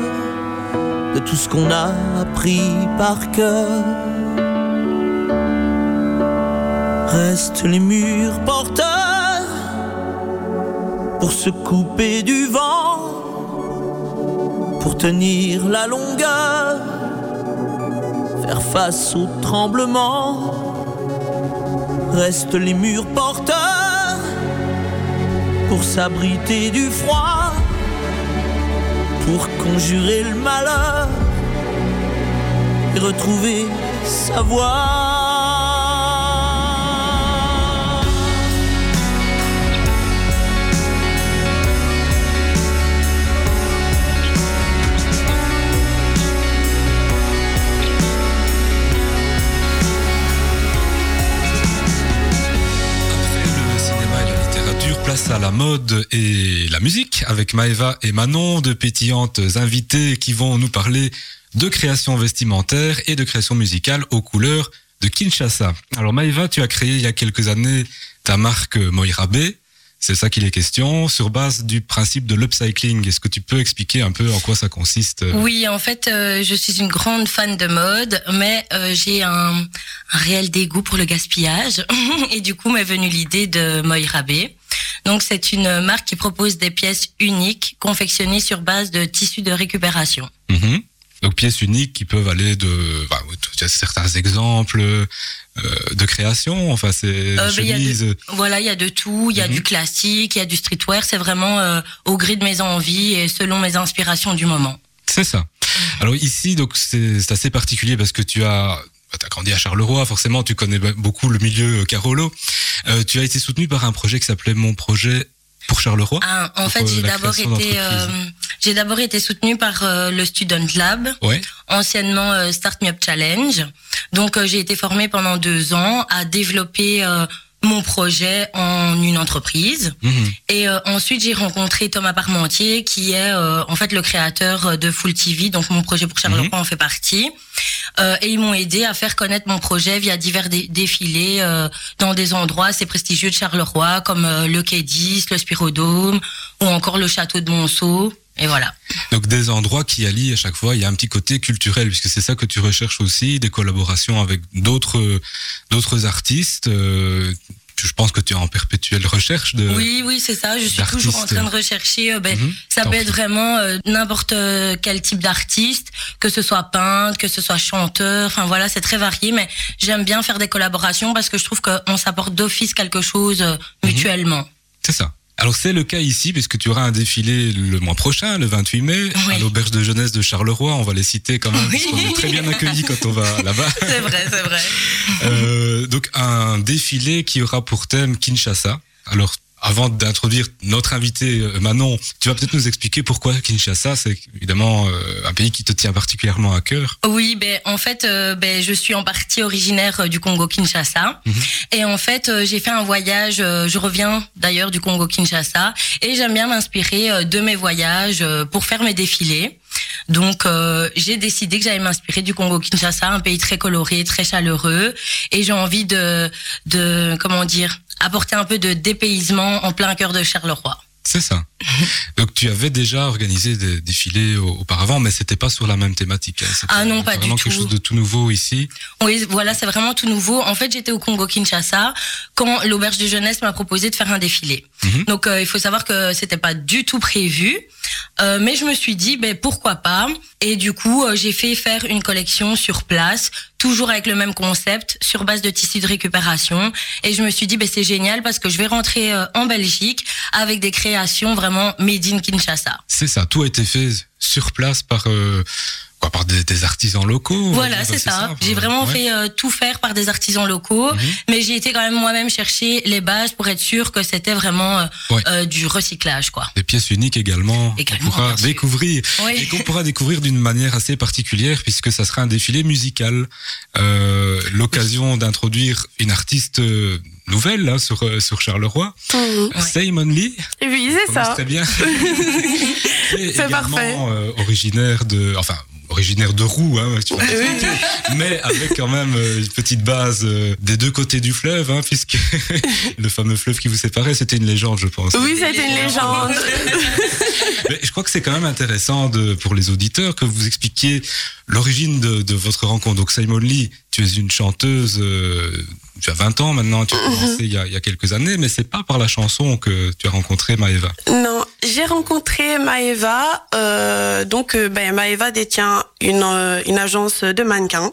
de tout ce qu'on a appris par cœur. Restent les murs porteurs pour se couper du vent, pour tenir la longueur, faire face au tremblement. Restent les murs porteurs pour s'abriter du froid, pour conjurer le malheur et retrouver sa voix. À la mode et la musique avec Maëva et Manon, deux pétillantes invitées qui vont nous parler de création vestimentaire et de création musicale aux couleurs de Kinshasa. Alors Maëva, tu as créé il y a quelques années ta marque Moirabe. C'est ça qu'il est question, sur base du principe de l'upcycling. Est-ce que tu peux expliquer un peu en quoi ça consiste Oui, en fait, euh, je suis une grande fan de mode, mais euh, j'ai un, un réel dégoût pour le gaspillage. Et du coup, m'est venue l'idée de Moirabe. Donc, c'est une marque qui propose des pièces uniques confectionnées sur base de tissus de récupération. Mhm. Donc pièces uniques qui peuvent aller de, bah, certains exemples euh, de création. Enfin, c'est Euh, il y a de- chemises. Voilà, il y a de tout. Il y a Mhm. du classique, il y a du streetwear. C'est vraiment euh, au gré de mes envies et selon mes inspirations du moment. C'est ça. Alors ici, donc c'est assez particulier parce que tu as bah, T'as grandi à Charleroi, forcément, tu connais be- beaucoup le milieu euh, Carolo. Euh, tu as été soutenu par un projet qui s'appelait Mon projet pour Charleroi. Ah, en Pour, fait, euh, j'ai la d'abord été, euh, j'ai d'abord été soutenue par euh, le Student Lab, Ouais. anciennement euh, Start Me Up Challenge. Donc, euh, j'ai été formée pendant deux ans à développer euh, mon projet en une entreprise. Mhm. Et euh, ensuite, j'ai rencontré Thomas Parmentier, qui est euh, en fait le créateur de Full TV. Donc, mon projet pour Charleroi Mhm. en fait partie. Euh, et ils m'ont aidé à faire connaître mon projet via divers dé- défilés euh, dans des endroits assez prestigieux de Charleroi, comme euh, le Quai 10, le Spirodome, ou encore le Château de Monceau. Et voilà. Donc des endroits qui allient à chaque fois, il y a un petit côté culturel puisque c'est ça que tu recherches aussi, des collaborations avec d'autres d'autres artistes. euh, je pense que tu es en perpétuelle recherche de. Oui, oui, c'est ça. Je suis toujours en train de rechercher. euh, ben, Mhm. Ça peut être vraiment euh, n'importe quel type d'artiste, que ce soit peintre, que ce soit chanteur. Enfin voilà, c'est très varié. Mais j'aime bien faire des collaborations parce que je trouve qu'on s'apporte d'office quelque chose euh, Mhm. mutuellement. C'est ça. Alors c'est le cas ici puisque tu auras un défilé le mois prochain, le 28 mai, Oui. à l'auberge de jeunesse de Charleroi. On va les citer quand même Oui. parce qu'on est très bien accueillis quand on va là-bas. C'est vrai, c'est vrai. Euh, donc un défilé qui aura pour thème Kinshasa. Alors avant d'introduire notre invité euh, Manon, tu vas peut-être nous expliquer pourquoi Kinshasa, c'est évidemment euh, un pays qui te tient particulièrement à cœur. Oui, ben en fait, euh, ben je suis en partie originaire du Congo Kinshasa, Mhm. et en fait j'ai fait un voyage. je reviens d'ailleurs du Congo Kinshasa, et j'aime bien m'inspirer de mes voyages pour faire mes défilés. Donc euh, j'ai décidé que j'allais m'inspirer du Congo Kinshasa, un pays très coloré, très chaleureux, et j'ai envie de de comment dire apporter un peu de dépaysement en plein cœur de Charleroi. C'est ça. Donc tu avais déjà organisé des défilés au- auparavant, mais c'était pas sur la même thématique. hein. Ah non, pas du vraiment quelque tout. chose de tout nouveau ici. Oui, voilà, c'est vraiment tout nouveau. En fait, j'étais au Congo Kinshasa quand l'auberge de jeunesse m'a proposé de faire un défilé. Mhm. Donc, euh, il faut savoir que c'était pas du tout prévu, Euh, mais je me suis dit, ben pourquoi pas? Et du coup, euh, j'ai fait faire une collection sur place, toujours avec le même concept, sur base de tissus de récupération. Et je me suis dit, ben c'est génial parce que je vais rentrer en Belgique avec des créations création vraiment made in Kinshasa. C'est ça, tout a été fait sur place par euh, quoi, par des, des artisans locaux. Voilà, c'est ça. J'ai vraiment Ouais. fait euh, tout faire par des artisans locaux, Mhm. mais j'ai été quand même moi-même chercher les bases pour être sûr que c'était vraiment euh, Ouais. euh, du recyclage, quoi. Des pièces uniques également, pourra découvrir Oui. et qu'on pourra découvrir d'une manière assez particulière puisque ça sera un défilé musical, euh, l'occasion d'introduire une artiste euh, nouvelle là, sur euh, sur Charleroi, Simon Lee. Oui, c'est ça. Très bien. C'est parfait. euh, originaire de, enfin, originaire de Roux, hein, m'expliquer. mais avec quand même euh, une petite base euh, des deux côtés du fleuve, hein, puisque le fameux fleuve qui vous séparait, c'était une légende, je pense. Oui, c'était une légende. Mais je crois que c'est quand même intéressant de, pour les auditeurs que vous expliquiez l'origine de, de votre rencontre. Donc Simon Lee, tu es une chanteuse, euh, tu as 20 ans maintenant, tu as commencé il y a, il y a quelques années, mais c'est pas par la chanson que tu as rencontré Maeva. Non, j'ai rencontré Maeva. Euh, donc, euh, ben, Maeva détient une, euh, une agence de mannequins.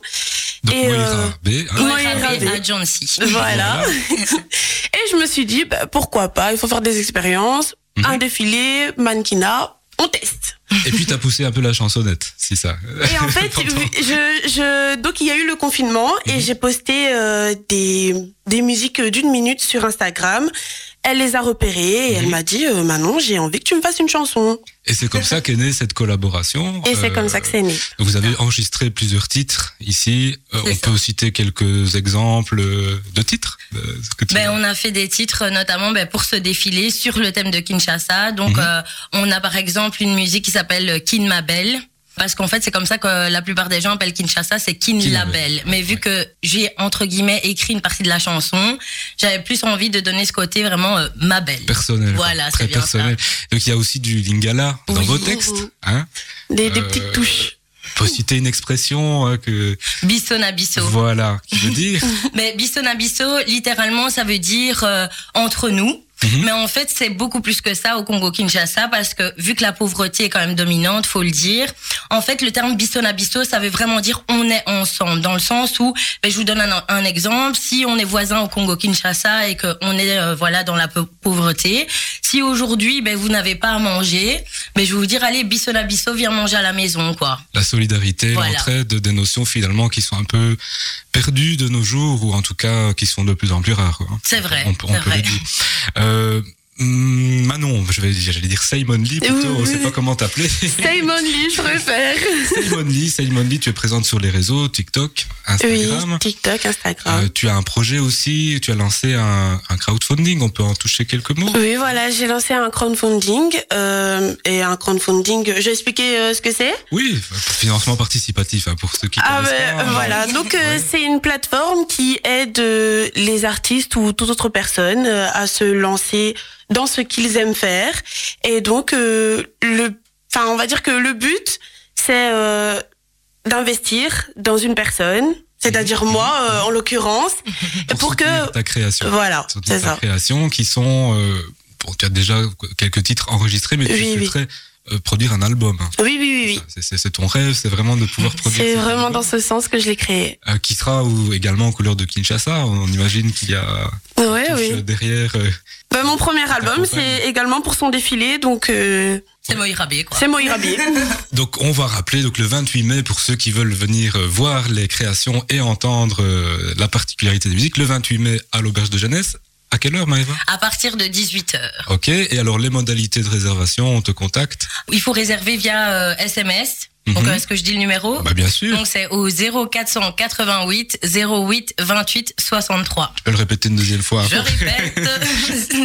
Donc Et, Moira euh, B, hein. Moira Rabé B. Agency. Voilà. Et je me suis dit, ben, pourquoi pas, il faut faire des expériences, Mhm. un défilé, mannequinat, on teste. Et puis t'as poussé un peu la chansonnette, c'est ça. Et en fait, je, je, donc il y a eu le confinement et j'ai posté euh, des, des musiques d'une minute sur Instagram. Elle les a repérées et elle m'a dit, euh, Manon, j'ai envie que tu me fasses une chanson. Et c'est comme ça qu'est née cette collaboration. Et c'est Euh, comme ça que c'est né. Vous avez enregistré plusieurs titres ici. Euh, on peut citer quelques exemples euh, de titres. euh, ce que tu- Ben, on a fait des titres euh, notamment ben, pour ce défilé sur le thème de Kinshasa. Donc, Mhm. euh, on a par exemple une musique qui s'appelle Kin Ma Belle. Parce qu'en fait, c'est comme ça que la plupart des gens appellent Kinshasa, c'est Kin, Kin la la Belle. Mais vu que j'ai, entre guillemets, écrit une partie de la chanson, j'avais plus envie de donner ce côté vraiment euh, Ma Belle. personnel. Voilà, très bien personnel. Donc il y a aussi du lingala dans vos textes. Hein Des, des Euh, petites touches. faut citer une expression euh, que Bissona Bisso. voilà qui veut dire Mais Bissona Bisso, littéralement, ça veut dire euh, entre nous. Mhm. Mais en fait, c'est beaucoup plus que ça au Congo-Kinshasa parce que vu que la pauvreté est quand même dominante, faut le dire. En fait, le terme Bisso, ça veut vraiment dire on est ensemble dans le sens où, ben, je vous donne un, un exemple. Si on est voisin au Congo-Kinshasa et qu'on est euh, voilà dans la pau- pauvreté, si aujourd'hui ben, vous n'avez pas à manger, ben, je vais vous dire allez Bisso, viens manger à la maison quoi. la solidarité, Voilà. l'entraide, des notions finalement qui sont un peu perdues de nos jours ou en tout cas qui sont de plus en plus rares. C'est vrai, On, peut- on c'est peut vrai. le dire. Euh, Euh, Manon, je vais, j'allais dire Simon Lee plutôt, Oui, on sait pas comment t'appeler. Simon Lee, je préfère. Simon Lee, Simon Lee, tu es présente sur les réseaux, TikTok, Instagram. Oui, TikTok, Instagram. Euh, tu as un projet aussi, tu as lancé un, un crowdfunding, on peut en toucher quelques mots Oui, voilà, j'ai lancé un crowdfunding euh, et un crowdfunding. Je vais expliquer euh, ce que c'est. Oui, financement participatif hein, pour ceux qui Ah ben pas. voilà, donc euh, c'est une plateforme qui aide les artistes ou toute autre personne à se lancer dans ce qu'ils aiment faire. Et donc euh, le, enfin on va dire que le but c'est euh, d'investir dans une personne, c'est-à-dire moi euh, en l'occurrence, pour, que ta création. voilà, c'est ta ça. création qui sont, euh, bon, tu as déjà quelques titres enregistrés, mais tu Oui, oui. Euh, produire un album. Oui, oui, oui, oui. C'est- C'est c'est ton rêve, c'est vraiment de pouvoir produire. C'est vraiment album, dans ce sens que je l'ai créé. euh, qui sera ou, également en couleur de Kinshasa. On imagine qu'il y a Ouais, oui. derrière. euh, Bah, mon premier album, c'est également pour son défilé, donc euh, C'est Moïra B, quoi. c'est Moïra B. Donc on va rappeler donc le 28 mai pour ceux qui veulent venir voir les créations et entendre euh, la particularité des musiques. Le 28 mai à l'auberge de jeunesse. À quelle heure Maëva À partir de 18h. Ok. Et alors les modalités de réservation, on te contacte Il faut réserver via euh, SMS. Donc, Mhm. est-ce que je dis le numéro Bah bien sûr. Donc, c'est au 0488 08 28 63. Je peux le répéter une deuxième fois. Je répète,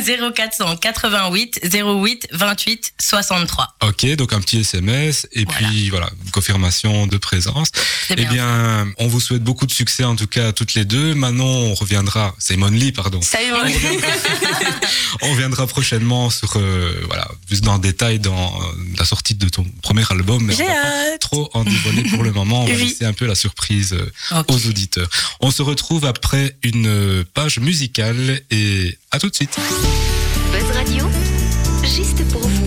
0488 08 28 63. Ok, donc un petit SMS et puis voilà, une confirmation de présence. C'est Eh bien bien, on vous souhaite beaucoup de succès en tout cas à toutes les deux. Manon, on reviendra, Simon Lee, pardon. Simon On reviendra prochainement sur euh, voilà, plus dans le détail dans euh, la sortie de ton premier album. Mais J'ai pas trop en dévoiler pour le moment. On va Oui. laisser un peu la surprise euh, aux auditeurs. On se retrouve après une euh, page musicale et à tout de suite. Buzz Radio, juste pour vous.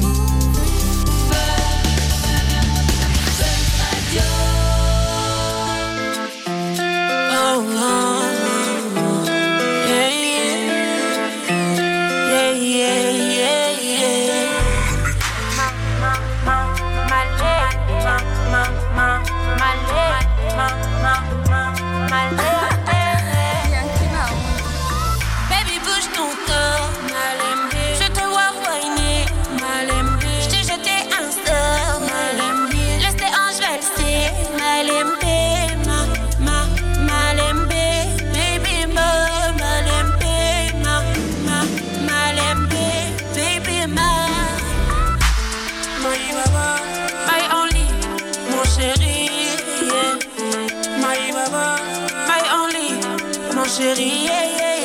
Chéri, yeah, yeah,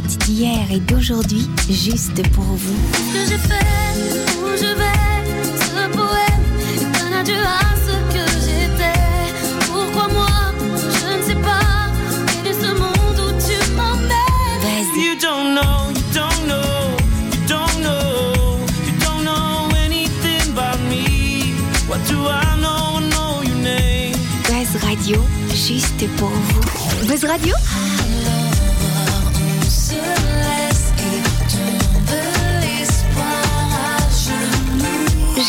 hits d'hier et d'aujourd'hui, juste pour vous. Ce que j'ai fait, où je vais, ce poème donne adieu à ce que j'étais. Pourquoi moi, je ne sais pas, quel est ce monde où tu m'emmènes? You don't know, you don't know, you don't know, you don't know anything about me. What do I know? I know your name. Buzz Radio, juste pour vous. Buzz Radio?